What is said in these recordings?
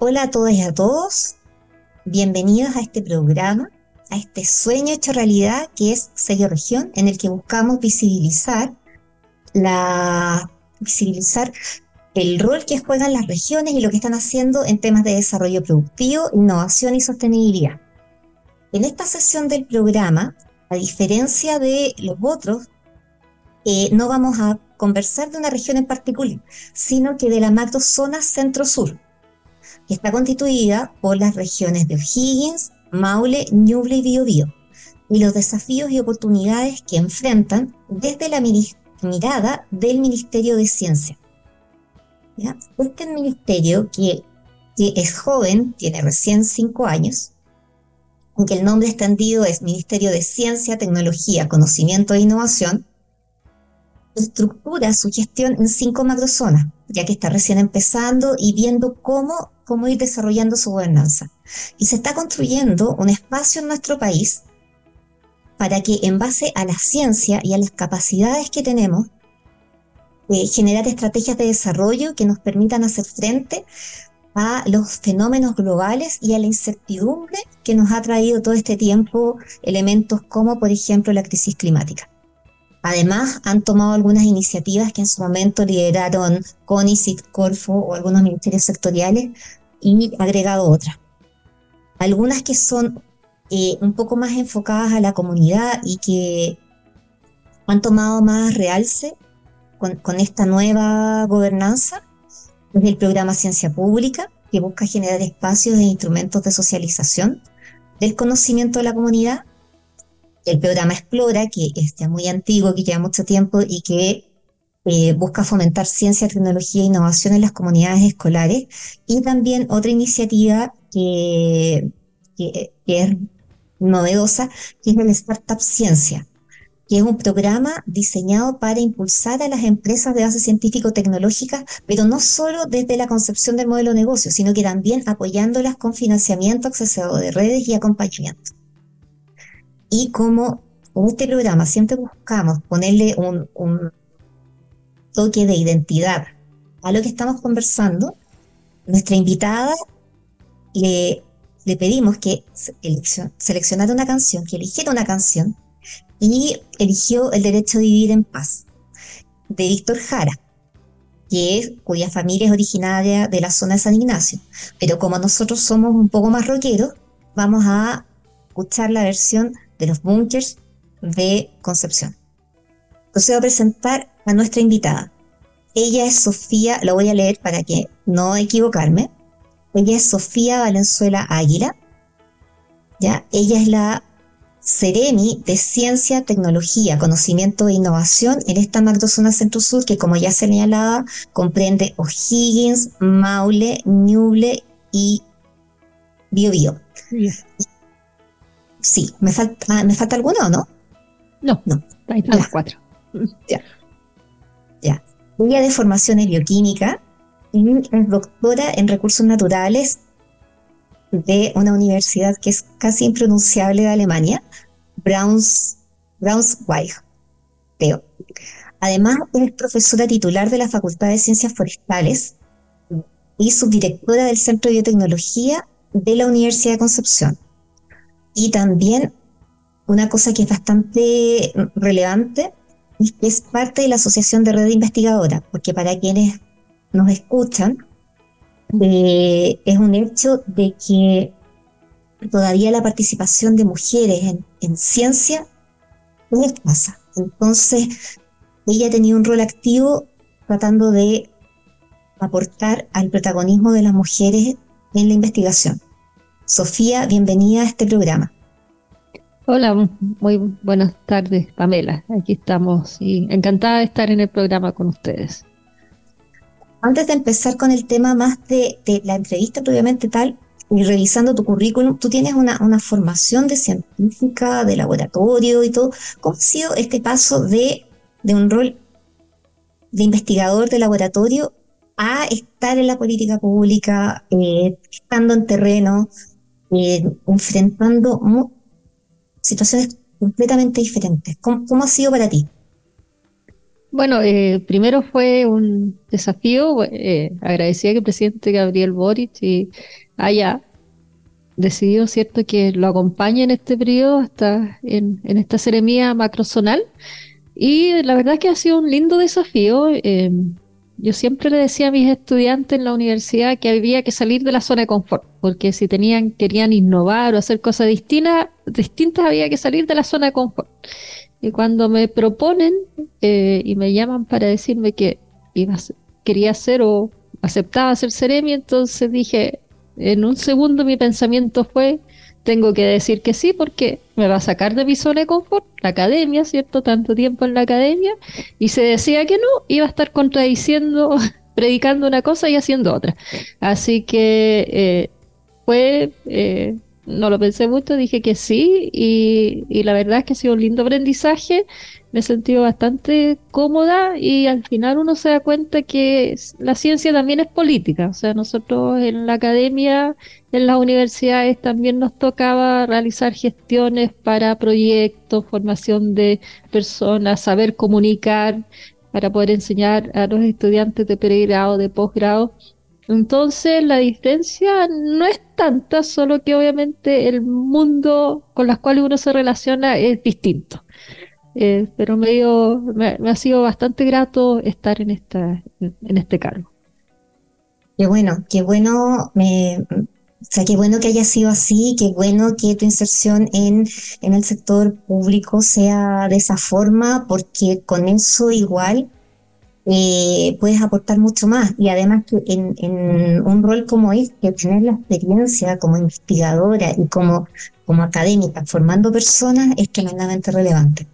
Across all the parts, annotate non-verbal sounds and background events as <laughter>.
Hola a todas y a todos. Bienvenidos a este programa, a este sueño hecho realidad que es Sello Región, en el que buscamos visibilizar la visibilizar el rol que juegan las regiones y lo que están haciendo en temas de desarrollo productivo, innovación y sostenibilidad. En esta sesión del programa, a diferencia de los otros, eh, no vamos a conversar de una región en particular, sino que de la macrozona centro-sur, que está constituida por las regiones de O'Higgins, Maule, Ñuble y Biobío, y los desafíos y oportunidades que enfrentan desde la mirada del Ministerio de Ciencia. Este ministerio, que, que es joven, tiene recién cinco años, aunque el nombre extendido es Ministerio de Ciencia, Tecnología, Conocimiento e Innovación, estructura su gestión en cinco macrozonas, ya que está recién empezando y viendo cómo, cómo ir desarrollando su gobernanza. Y se está construyendo un espacio en nuestro país para que en base a la ciencia y a las capacidades que tenemos, eh, generar estrategias de desarrollo que nos permitan hacer frente a los fenómenos globales y a la incertidumbre que nos ha traído todo este tiempo elementos como, por ejemplo, la crisis climática. Además, han tomado algunas iniciativas que en su momento lideraron CONICIT, Corfo o algunos ministerios sectoriales y agregado otras. Algunas que son eh, un poco más enfocadas a la comunidad y que han tomado más realce con, con esta nueva gobernanza es el programa Ciencia Pública, que busca generar espacios e instrumentos de socialización del conocimiento de la comunidad el programa Explora, que es muy antiguo, que lleva mucho tiempo y que eh, busca fomentar ciencia, tecnología e innovación en las comunidades escolares. Y también otra iniciativa que, que, es novedosa, que es el Startup Ciencia, que es un programa diseñado para impulsar a las empresas de base científico-tecnológica, pero no solo desde la concepción del modelo de negocio, sino que también apoyándolas con financiamiento, acceso de redes y acompañamiento y como en este programa siempre buscamos ponerle un, toque de identidad a lo que estamos conversando, nuestra invitada le, pedimos que seleccionara una canción, que eligiera una canción y eligió El Derecho a Vivir en Paz de Víctor Jara, que cuya familia es originaria de la zona de San Ignacio. Pero como nosotros somos un poco más rockeros, vamos a escuchar la versión de los bunkers de Concepción. Voy a presentar a nuestra invitada. Ella es Sofía, lo voy a leer para que no equivocarme. Ella es Sofía Valenzuela Águila. ¿ya? Ella es la Ceremi de Ciencia, Tecnología, Conocimiento e Innovación en esta macrozona centro-sur que, como ya se señalaba, comprende O'Higgins, Maule, Ñuble y Biobío. Sí, ¿me falta, ¿me falta alguno o no? No, no. Ahí están las cuatro. <laughs> Ya. Ya. Ella de formación en bioquímica y es doctora en recursos naturales de una universidad que es casi impronunciable de Alemania, Browns, Braunschweig, creo. Además, es profesora titular de la Facultad de Ciencias Forestales y subdirectora del Centro de Biotecnología de la Universidad de Concepción. Y también una cosa que es bastante relevante es que es parte de la Asociación de Red Investigadora, porque para quienes nos escuchan, es un hecho de que todavía la participación de mujeres en, en ciencia es escasa. Entonces, ella tenido un rol activo tratando de aportar al protagonismo de las mujeres en la investigación. Sofía, bienvenida a este programa. Hola, muy buenas tardes, Pamela. Aquí estamos y encantada de estar en el programa con ustedes. Antes de empezar con el tema más de, la entrevista propiamente tal, y revisando tu currículum, tú tienes una, formación de científica, de laboratorio y todo. ¿Cómo ha sido este paso de, un rol de investigador de laboratorio a estar en la política pública, eh, estando en terreno, eh, enfrentando situaciones completamente diferentes. ¿Cómo, ha sido para ti? Bueno, eh, primero fue un desafío. Eh, agradecía que el presidente Gabriel Boric haya decidido, ¿cierto?, que lo acompañe en este periodo, hasta en, esta ceremonia macrozonal. Y la verdad que ha sido un lindo desafío. Eh, yo siempre le decía a mis estudiantes en la universidad que había que salir de la zona de confort, porque si tenían, querían innovar o hacer cosas distintas, distintas había que salir de la zona de confort. Y cuando me proponen eh, y me llaman para decirme que iba quería hacer o aceptaba hacer Ceremi, entonces dije, en un segundo mi pensamiento fue, tengo que decir que sí porque me va a sacar de mi zona de confort, la academia, ¿cierto? Tanto tiempo en la academia, y se decía que no, iba a estar contradiciendo, <laughs> predicando una cosa y haciendo otra. Así que eh, fue eh, no lo pensé mucho, dije que sí y, la verdad es que ha sido un lindo aprendizaje, me he sentido bastante cómoda y al final uno se da cuenta que la ciencia también es política, o sea, nosotros en la academia, en las universidades también nos tocaba realizar gestiones para proyectos, formación de personas, saber comunicar para poder enseñar a los estudiantes de pregrado, de posgrado entonces la diferencia no es tanta, solo que obviamente el mundo con las cuales uno se relaciona es distinto. Eh, pero me, me, ha sido bastante grato estar en, esta, en este cargo. Qué bueno, qué bueno, me, o sea, qué bueno que haya sido así, qué bueno que tu inserción en, en el sector público sea de esa forma, porque con eso igual eh, puedes aportar mucho más. Y además que en, un rol como este, tener la experiencia como investigadora y como, como académica formando personas es tremendamente relevante.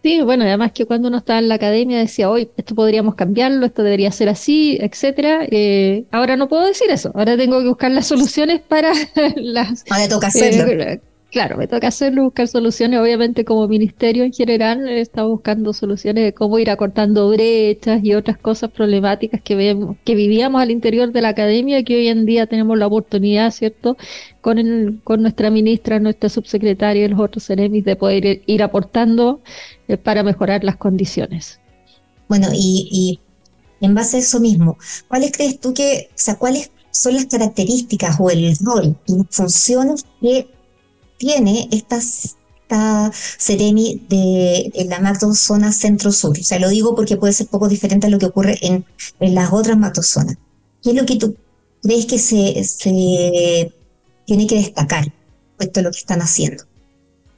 Sí, bueno, además que cuando uno estaba en la academia decía, hoy esto podríamos cambiarlo, esto debería ser así, etcétera. Eh, ahora no puedo decir eso, ahora tengo que buscar las soluciones para <laughs> las... Ahora toca hacerlo. Eh, Claro, me toca hacerlo, buscar soluciones. Obviamente, como ministerio en general, está buscando soluciones de cómo ir acortando brechas y otras cosas problemáticas que, vemos, que vivíamos al interior de la academia, que hoy en día tenemos la oportunidad, ¿cierto?, con, el, con nuestra ministra, nuestra subsecretaria y los otros CEREMIS de poder ir, aportando eh, para mejorar las condiciones. Bueno, y, y en base a eso mismo, ¿cuáles crees tú que, o sea, cuáles son las características o el rol y las funciones que tiene esta Sereni de, la macrozona centro-sur. O sea, lo digo porque puede ser poco diferente a lo que ocurre en, las otras macrozonas. ¿Qué es lo que tú crees que se, se tiene que destacar respecto a lo que están haciendo?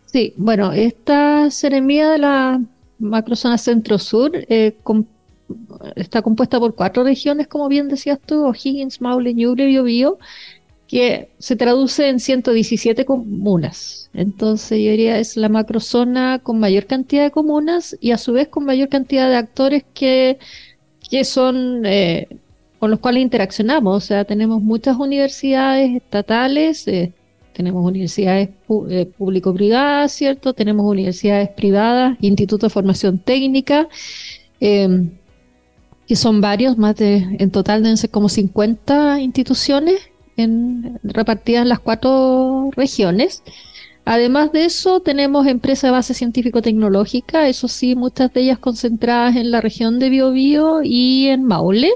Sí, bueno, esta seremía de la macrozona centro-sur eh, está compuesta por cuatro regiones, como bien decías tú, O'Higgins, Maule, Ñuble, Biobío, que se traduce en 117 comunas. Entonces yo diría es la macrozona con mayor cantidad de comunas y a su vez con mayor cantidad de actores que, que son eh, con los cuales interaccionamos. O sea, tenemos muchas universidades estatales, eh, tenemos universidades eh, público-privadas, ¿cierto? Tenemos universidades privadas, institutos de formación técnica, que son varios, más de, en total deben ser como 50 instituciones repartidas en las cuatro regiones. Además de eso, tenemos empresas de base científico-tecnológica, eso sí, muchas de ellas concentradas en la región de Biobío y en Maule.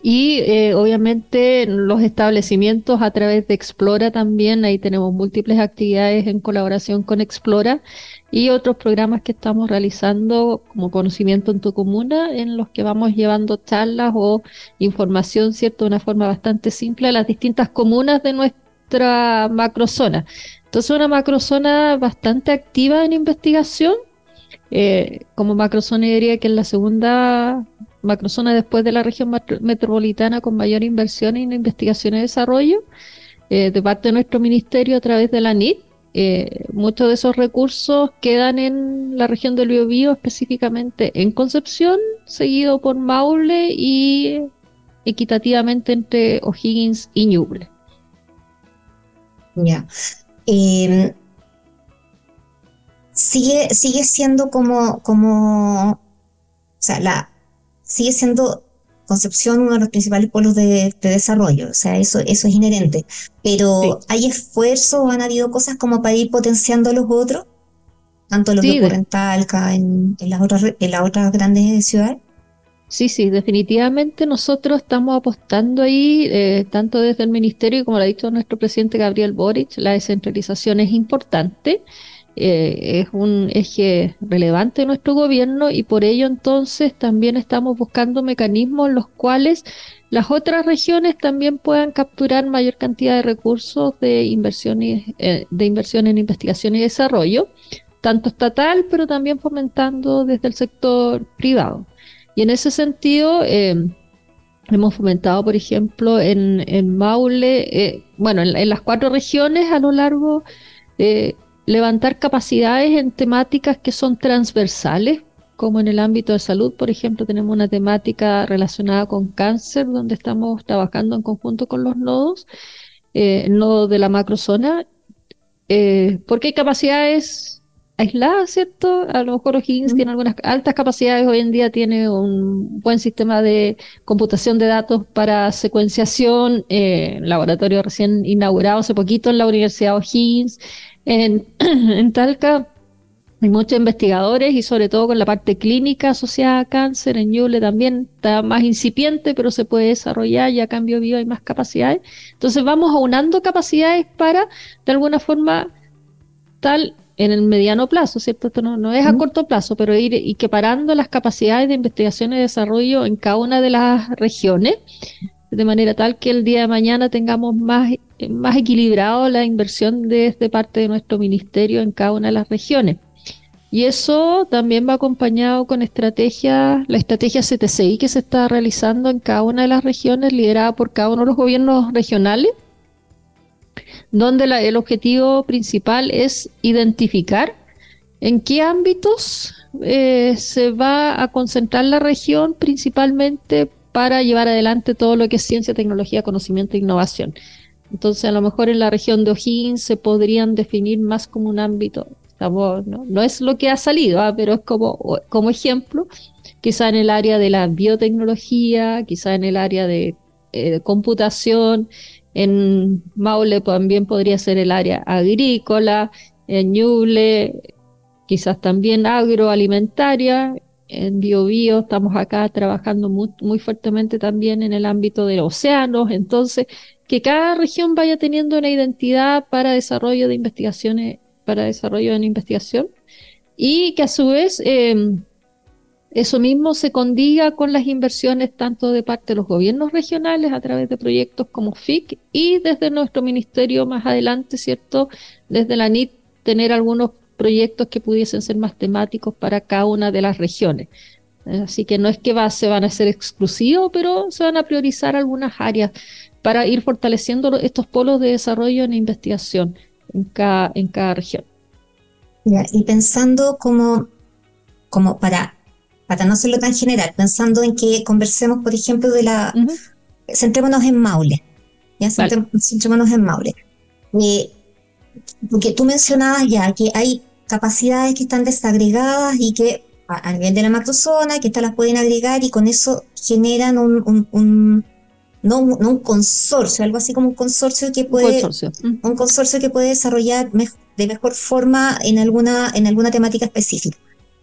Y eh, obviamente los establecimientos a través de Explora también, ahí tenemos múltiples actividades en colaboración con Explora y otros programas que estamos realizando como conocimiento en tu comuna, en los que vamos llevando charlas o información, ¿cierto?, de una forma bastante simple a las distintas comunas de nuestra macrozona. Entonces, una macrozona bastante activa en investigación. Eh, como macrozona diría que es la segunda macrozona después de la región metropolitana con mayor inversión en investigación y desarrollo eh, de parte de nuestro ministerio a través de la NIT eh, muchos de esos recursos quedan en la región del Biobío, específicamente en Concepción, seguido por Maule y equitativamente entre O'Higgins y Ñuble. Ya. Em, sigue, sigue siendo como, como, o sea, la, sigue siendo Concepción uno de los principales polos de, desarrollo, o sea, eso, eso es inherente. Pero ¿hay esfuerzos o han habido cosas como para ir potenciando a los otros? tanto lo que ocurre en Talca, en, las otras, en las otras grandes ciudades. Sí, sí, definitivamente nosotros estamos apostando ahí, eh, tanto desde el Ministerio como lo ha dicho nuestro presidente Gabriel Boric, la descentralización es importante, eh, es un eje relevante de nuestro gobierno y por ello entonces también estamos buscando mecanismos en los cuales las otras regiones también puedan capturar mayor cantidad de recursos de inversiones, eh, de inversión en investigación y desarrollo, tanto estatal, pero también fomentando desde el sector privado. Y en ese sentido, eh, hemos fomentado, por ejemplo, en, Maule, eh, bueno, en, las cuatro regiones a lo largo, eh, levantar capacidades en temáticas que son transversales, como en el ámbito de salud, por ejemplo, tenemos una temática relacionada con cáncer, donde estamos trabajando en conjunto con los nodos, el nodo de la macrozona, porque hay capacidades aislada, ¿cierto? A lo mejor O'Higgins tiene algunas altas capacidades, hoy en día tiene un buen sistema de computación de datos para secuenciación, eh, laboratorio recién inaugurado hace poquito en la Universidad O'Higgins, en, <clears throat> en Talca. Hay muchos investigadores y sobre todo con la parte clínica asociada a cáncer, en Yule también está más incipiente, pero se puede desarrollar, ya a cambio vivo hay más capacidades. Entonces vamos aunando capacidades para, de alguna forma, tal en el mediano plazo, ¿cierto? Esto no, no es a corto plazo, pero ir equiparando las capacidades de investigación y desarrollo en cada una de las regiones, de manera tal que el día de mañana tengamos más, más equilibrado la inversión desde parte de nuestro ministerio en cada una de las regiones. Y eso también va acompañado con estrategias, la estrategia CTCI que se está realizando en cada una de las regiones, liderada por cada uno de los gobiernos regionales donde el objetivo principal es identificar en qué ámbitos eh, se va a concentrar la región principalmente para llevar adelante todo lo que es ciencia, tecnología, conocimiento e innovación. Entonces, a lo mejor en la región de O'Higgins se podrían definir más como un ámbito, ¿no? es lo que ha salido, ¿ah? pero es como, como ejemplo, quizá en el área de la biotecnología, quizá en el área de eh, computación, en Maule también podría ser el área agrícola, en Ñuble quizás también agroalimentaria, en Biobío estamos acá trabajando muy, fuertemente también en el ámbito de los océanos, entonces que cada región vaya teniendo una identidad para desarrollo de investigaciones, para desarrollo en investigación y que a su vez em, eso mismo se condiga con las inversiones tanto de parte de los gobiernos regionales a través de proyectos como FIC y desde nuestro ministerio más adelante, ¿cierto? Desde la NIT, tener algunos proyectos que pudiesen ser más temáticos para cada una de las regiones. Así que no es que se van a ser exclusivos, pero se van a priorizar algunas áreas para ir fortaleciendo estos polos de desarrollo en investigación en cada, en cada región. y pensando como, como para para no hacerlo tan general, pensando en que conversemos, por ejemplo, de la... Centrémonos en Maule, ¿ya? Centrémonos en Maule. Eh, porque tú mencionabas ya que hay capacidades que están desagregadas y que a, nivel de la macrozona, que estas las pueden agregar y con eso generan un, no, un consorcio, algo así como un consorcio que puede, un consorcio que puede desarrollar de mejor forma en alguna, en alguna temática específica.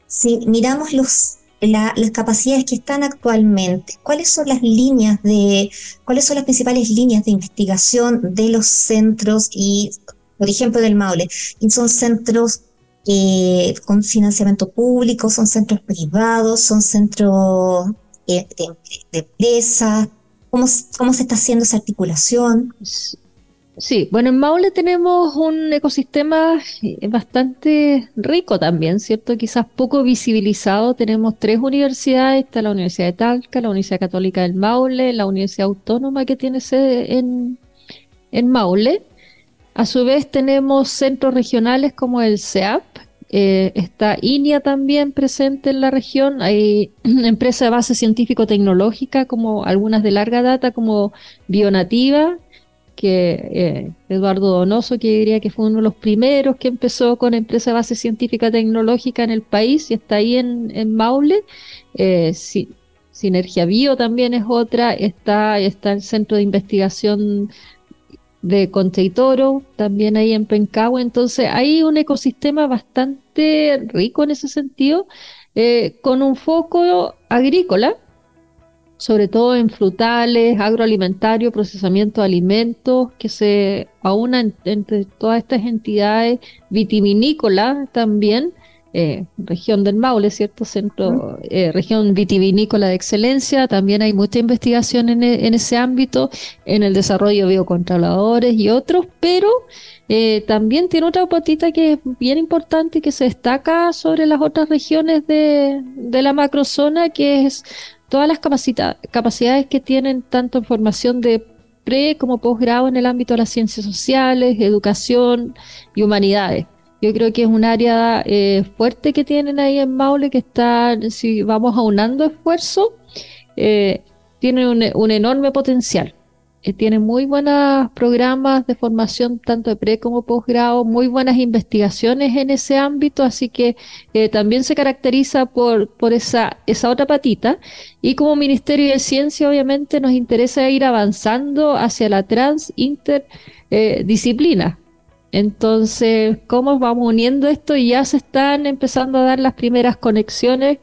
Si miramos los las capacidades que están actualmente, cuáles son las líneas de, cuáles son las principales líneas de investigación de los centros y, por ejemplo, del Maule. Y son centros eh, con financiamiento público, son centros privados, son centros eh, de, de, empresas. ¿Cómo, ¿Cómo se está haciendo esa articulación? Sí, bueno, en Maule tenemos un ecosistema eh, bastante rico también, ¿cierto? Quizás poco visibilizado. Tenemos tres universidades, está la Universidad de Talca, la Universidad Católica del Maule, la Universidad Autónoma que tiene sede en, en Maule. A su vez tenemos centros regionales como el CEAP, eh, está INIA también presente en la región, hay <clears throat> empresas de base científico-tecnológica como algunas de larga data como Bionativa, que eh, Eduardo Donoso, que diría que fue uno de los primeros que empezó con empresa base científica tecnológica en el país y está ahí en, Maule. Eh, Sinergia Bio también es otra, está, está el Centro de Investigación de Conte y Toro, también ahí en Pencahue. Entonces hay un ecosistema bastante rico en ese sentido, eh, con un foco agrícola, sobre todo en frutales, agroalimentario, procesamiento de alimentos, que se aunan entre todas estas entidades, vitivinícolas también, eh, región del Maule, ¿cierto? Centro, eh, región vitivinícola de excelencia. También hay mucha investigación en, e, ese ámbito, en el desarrollo de biocontroladores y otros, pero eh, también tiene otra patita que es bien importante y que se destaca sobre las otras regiones de, de la macrozona, que es todas las capacidades que tienen tanto en formación de pre como posgrado en el ámbito de las ciencias sociales, educación y humanidades. Yo creo que es un área eh, fuerte que tienen ahí en Maule, que está, si vamos aunando esfuerzo, eh, tiene un, enorme potencial. Eh, tiene muy buenos programas de formación, tanto de pre como posgrado, muy buenas investigaciones en ese ámbito, así que también se caracteriza por, por esa, esa otra patita. Y como Ministerio de Ciencia, obviamente, nos interesa ir avanzando hacia la trans interdisciplina entonces, ¿cómo vamos uniendo esto? Y ya se están empezando a dar las primeras conexiones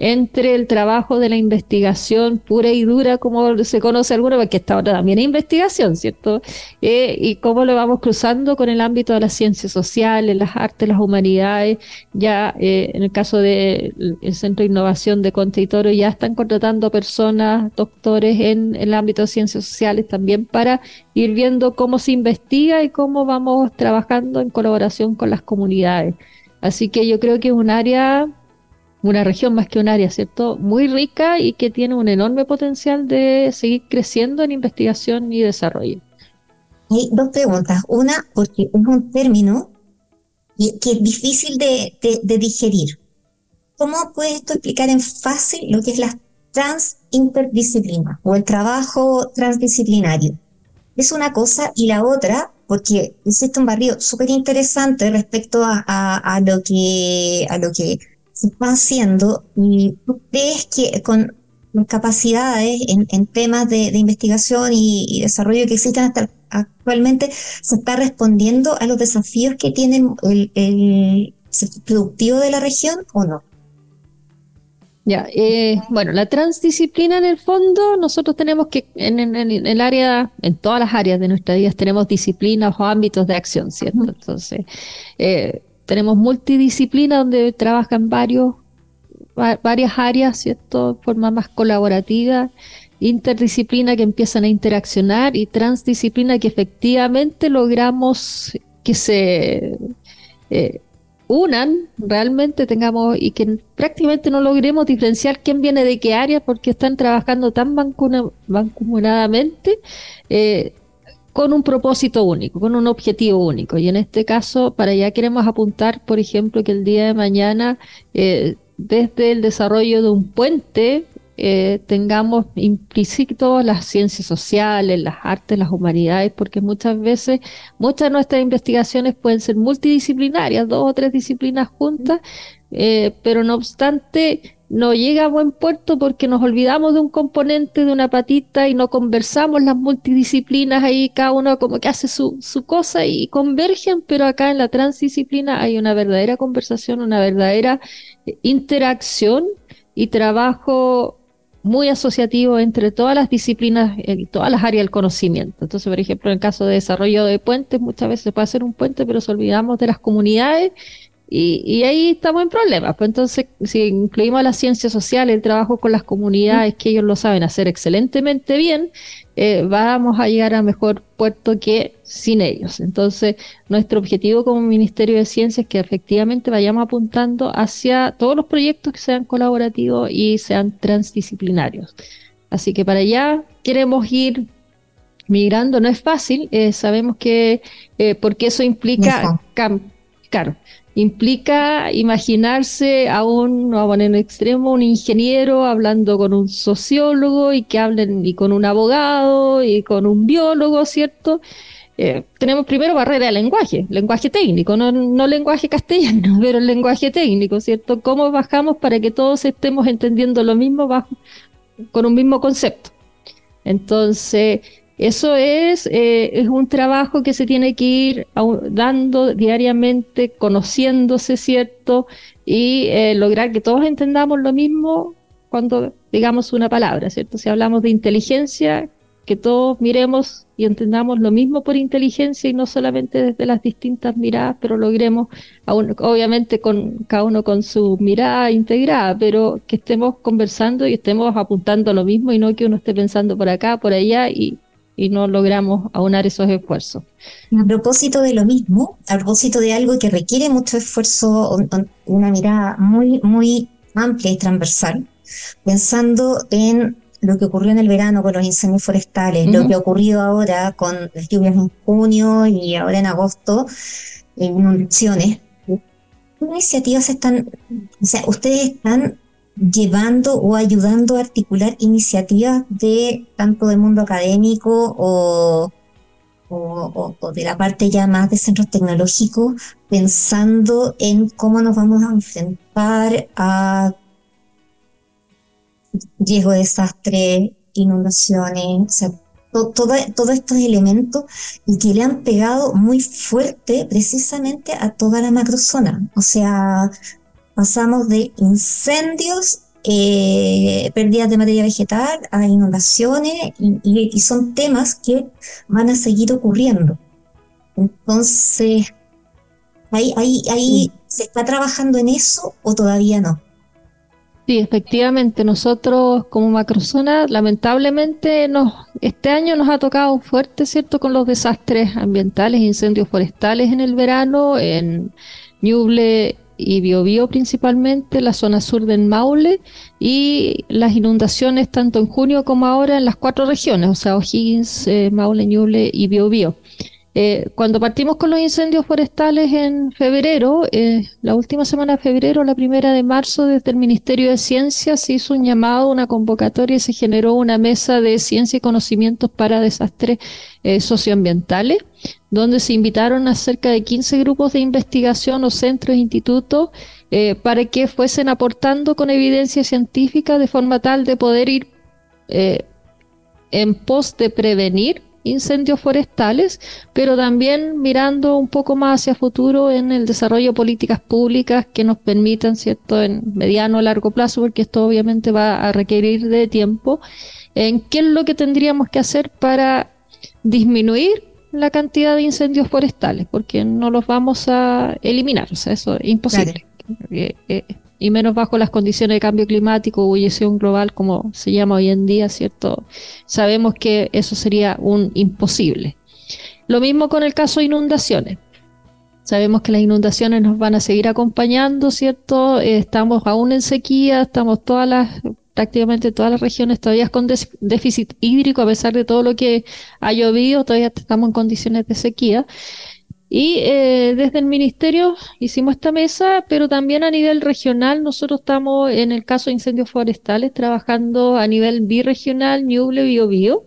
entre el trabajo de la investigación pura y dura, como se conoce alguna, porque esta ahora también es investigación, ¿cierto? Eh, y cómo lo vamos cruzando con el ámbito de las ciencias sociales, las artes, las humanidades. Ya eh, en el caso del Centro de Innovación de Conte y Toro, ya están contratando personas, doctores en, en el ámbito de ciencias sociales también para ir viendo cómo se investiga y cómo vamos trabajando en colaboración con las comunidades. Así que yo creo que es un área una región más que un área, ¿cierto? Muy rica y que tiene un enorme potencial de seguir creciendo en investigación y desarrollo. Hay dos preguntas. Una, porque es un término que es difícil de, digerir. ¿Cómo puedes esto explicar en fácil lo que es la transinterdisciplina o el trabajo transdisciplinario? Es una cosa y la otra, porque existe un barrio súper interesante respecto a, lo que, a lo que se está haciendo y tú crees que con capacidades en, temas de, investigación y, desarrollo que existen hasta actualmente se está respondiendo a los desafíos que tiene el, sector productivo de la región o no? Ya, eh, bueno, la transdisciplina en el fondo, nosotros tenemos que, en, el área, en todas las áreas de nuestra vida, tenemos disciplinas o ámbitos de acción, ¿cierto? Entonces, eh, tenemos multidisciplina donde trabajan varios, varias áreas, ¿cierto? De forma más colaborativa, interdisciplina que empiezan a interaccionar y transdisciplina que efectivamente logramos que se eh, unan realmente tengamos y que prácticamente no logremos diferenciar quién viene de qué área porque están trabajando tan mancomunadamente eh, con un propósito único, con un objetivo único. Y en este caso, para allá queremos apuntar, por ejemplo, que el día de mañana, eh, desde el desarrollo de un puente, eh, tengamos implícito las ciencias sociales, las artes, las humanidades, porque muchas veces, muchas de nuestras investigaciones pueden ser multidisciplinarias, dos o tres disciplinas juntas, eh, pero no obstante, no llega a buen puerto porque nos olvidamos de un componente, de una patita y no conversamos las multidisciplinas ahí, cada uno como que hace su, su cosa y convergen, pero acá en la transdisciplina hay una verdadera conversación, una verdadera eh, interacción y trabajo muy asociativo entre todas las disciplinas y todas las áreas del conocimiento. Entonces, por ejemplo, en el caso de desarrollo de puentes, muchas veces se puede hacer un puente, pero se olvidamos de las comunidades y, ahí estamos en problemas. Pues entonces, si incluimos la ciencia social, el trabajo con las comunidades, que ellos lo saben hacer excelentemente bien, eh, vamos a llegar a mejor puerto que sin ellos. Entonces, nuestro objetivo como Ministerio de Ciencia es que efectivamente vayamos apuntando hacia todos los proyectos que sean colaborativos y sean transdisciplinarios. Así que para allá queremos ir migrando. No es fácil, eh, sabemos que, eh, porque eso implica, claro, implica imaginarse a un, a poner en extremo, un ingeniero hablando con un sociólogo y que hablen y con un abogado y con un biólogo, ¿cierto? Eh, tenemos primero barrera de lenguaje, lenguaje técnico, no, no lenguaje castellano, <laughs> pero el lenguaje técnico, ¿cierto? ¿Cómo bajamos para que todos estemos entendiendo lo mismo bajo, con un mismo concepto? Entonces, Eso es, eh, es un trabajo que se tiene que ir dando diariamente, conociéndose, ¿cierto? Y eh, lograr que todos entendamos lo mismo cuando digamos una palabra, ¿cierto? Si hablamos de inteligencia, que todos miremos y entendamos lo mismo por inteligencia y no solamente desde las distintas miradas, pero logremos, obviamente con cada uno con su mirada integrada, pero que estemos conversando y estemos apuntando a lo mismo y no que uno esté pensando por acá, por allá y, y no logramos aunar esos esfuerzos. A propósito de lo mismo, a propósito de algo que requiere mucho esfuerzo, una mirada muy, muy amplia y transversal, pensando en lo que ocurrió en el verano con los incendios forestales, lo que ha ocurrido ahora con las lluvias en junio y ahora en agosto, inundaciones. ¿Qué iniciativas están, o sea, ustedes están llevando o ayudando a articular iniciativas de tanto del mundo académico o, o, de la parte ya más de centros tecnológicos, pensando en cómo nos vamos a enfrentar a riesgo de desastre, inundaciones, o sea, todos estos elementos y que le han pegado muy fuerte precisamente a toda la macrozona. O sea, pasamos de incendios, eh, pérdidas de materia vegetal, a inundaciones y, son temas que van a seguir ocurriendo. Entonces, ahí, ahí, ahí ¿se está trabajando en eso o todavía no? Sí, efectivamente, nosotros como macrozona, lamentablemente, nos, este año nos ha tocado fuerte, ¿cierto?, con los desastres ambientales, incendios forestales en el verano, en Ñuble y Biobío principalmente, la zona sur del Maule, y las inundaciones tanto en junio como ahora en las cuatro regiones, o sea, O'Higgins, eh, Maule, Ñuble y Biobío. Eh, cuando partimos con los incendios forestales en febrero, eh, la última semana de febrero, la primera de marzo, desde el Ministerio de Ciencia se hizo un llamado, una convocatoria y se generó una mesa de ciencia y conocimientos para desastres eh, socioambientales, donde se invitaron a cerca de 15 grupos de investigación o centros institutos para que fuesen aportando con evidencia científica de forma tal de poder ir en pos de prevenir incendios forestales, pero también mirando un poco más hacia futuro en el desarrollo de políticas públicas que nos permitan, ¿cierto?, en mediano o largo plazo, porque esto obviamente va a requerir de tiempo, en qué es lo que tendríamos que hacer para disminuir la cantidad de incendios forestales, porque no los vamos a eliminar, o sea, eso es imposible. Eh, eh, y menos bajo las condiciones de cambio climático, ebullición global, como se llama hoy en día, ¿cierto? Sabemos que eso sería un imposible. Lo mismo con el caso de inundaciones. Sabemos que las inundaciones nos van a seguir acompañando, ¿cierto? Eh, estamos aún en sequía, estamos todas las, prácticamente todas las regiones todavía con déficit hídrico, a pesar de todo lo que ha llovido, todavía estamos en condiciones de sequía. Y eh, desde el ministerio hicimos esta mesa, pero también a nivel regional, nosotros estamos en el caso de incendios forestales trabajando a nivel birregional, Ñuble, Biobío,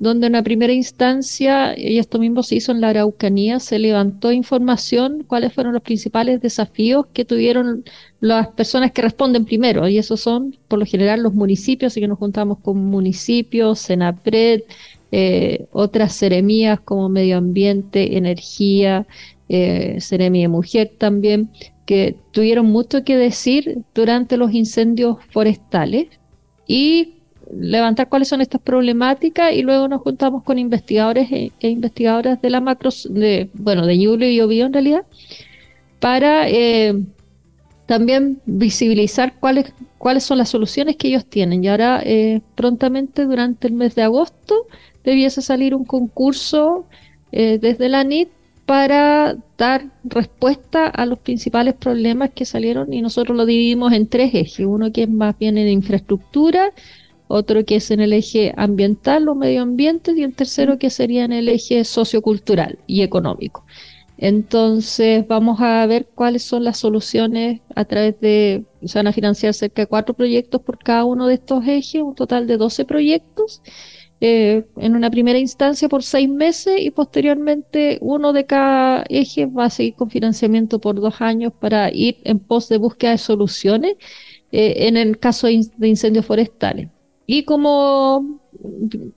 donde en la primera instancia, y esto mismo se hizo en la Araucanía, se levantó información, cuáles fueron los principales desafíos que tuvieron las personas que responden primero, y esos son por lo general los municipios, así que nos juntamos con municipios, Senapred, eh, otras seremías como medio ambiente, energía, eh, seremia de mujer también, que tuvieron mucho que decir durante los incendios forestales y levantar cuáles son estas problemáticas y luego nos juntamos con investigadores e, e investigadoras de la macro, de, bueno, de Julio y Obvio en realidad, para eh, también visibilizar cuáles, cuáles son las soluciones que ellos tienen. Y ahora, eh, prontamente, durante el mes de agosto, debiese salir un concurso eh, desde la NIT para dar respuesta a los principales problemas que salieron y nosotros lo dividimos en tres ejes, uno que es más bien en infraestructura, otro que es en el eje ambiental o medio ambiente y el tercero que sería en el eje sociocultural y económico. Entonces vamos a ver cuáles son las soluciones a través de, se van a financiar cerca de cuatro proyectos por cada uno de estos ejes, un total de 12 proyectos eh, en una primera instancia por seis meses y posteriormente uno de cada eje va a seguir con financiamiento por dos años para ir en pos de búsqueda de soluciones eh, en el caso de incendios forestales. Y como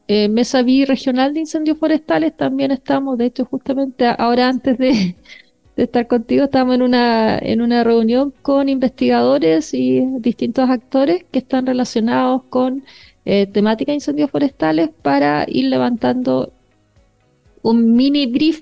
eh, Mesa Regional de Incendios Forestales también estamos, de hecho, justamente ahora antes de, estar contigo, estamos en una, en una reunión con investigadores y distintos actores que están relacionados con eh, temática de incendios forestales para ir levantando un mini brief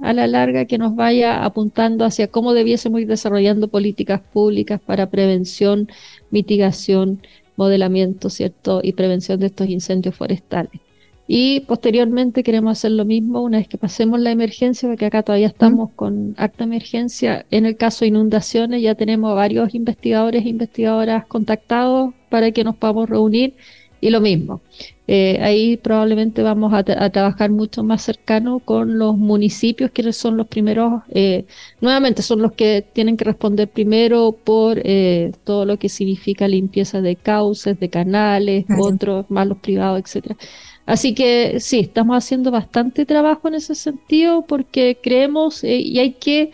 a la larga que nos vaya apuntando hacia cómo debiésemos ir desarrollando políticas públicas para prevención, mitigación, modelamiento, ¿cierto? Y prevención de estos incendios forestales. Y posteriormente queremos hacer lo mismo una vez que pasemos la emergencia, porque acá todavía estamos con acta emergencia. En el caso de inundaciones ya tenemos varios investigadores e investigadoras contactados para que nos podamos reunir y lo mismo. Eh, ahí probablemente vamos a, trabajar mucho más cercano con los municipios, que son los primeros, eh, nuevamente son los que tienen que responder primero por eh, todo lo que significa limpieza de cauces, de canales, otros más los privados, etcétera. Así que sí, estamos haciendo bastante trabajo en ese sentido porque creemos y hay que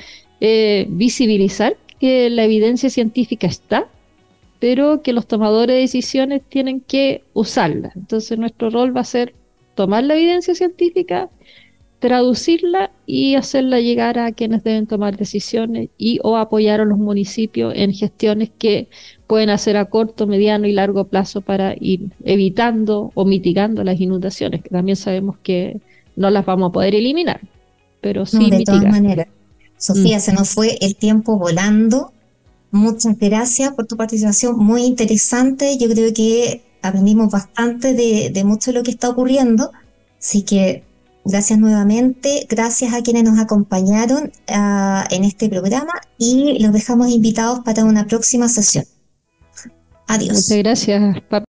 visibilizar que la evidencia científica está, pero que los tomadores de decisiones tienen que usarla. Entonces nuestro rol va a ser tomar la evidencia científica, traducirla y hacerla llegar a quienes deben tomar decisiones y o apoyar a los municipios en gestiones que pueden hacer a corto, mediano y largo plazo para ir evitando o mitigando las inundaciones, que también sabemos que no las vamos a poder eliminar, pero sí de todas maneras. Sofía, mm. se nos fue el tiempo volando Muchas gracias por tu participación, muy interesante. Yo creo que aprendimos bastante de, mucho de lo que está ocurriendo. Así que gracias nuevamente, gracias a quienes nos acompañaron ah, en este programa y los dejamos invitados para una próxima sesión. Adiós. Muchas gracias,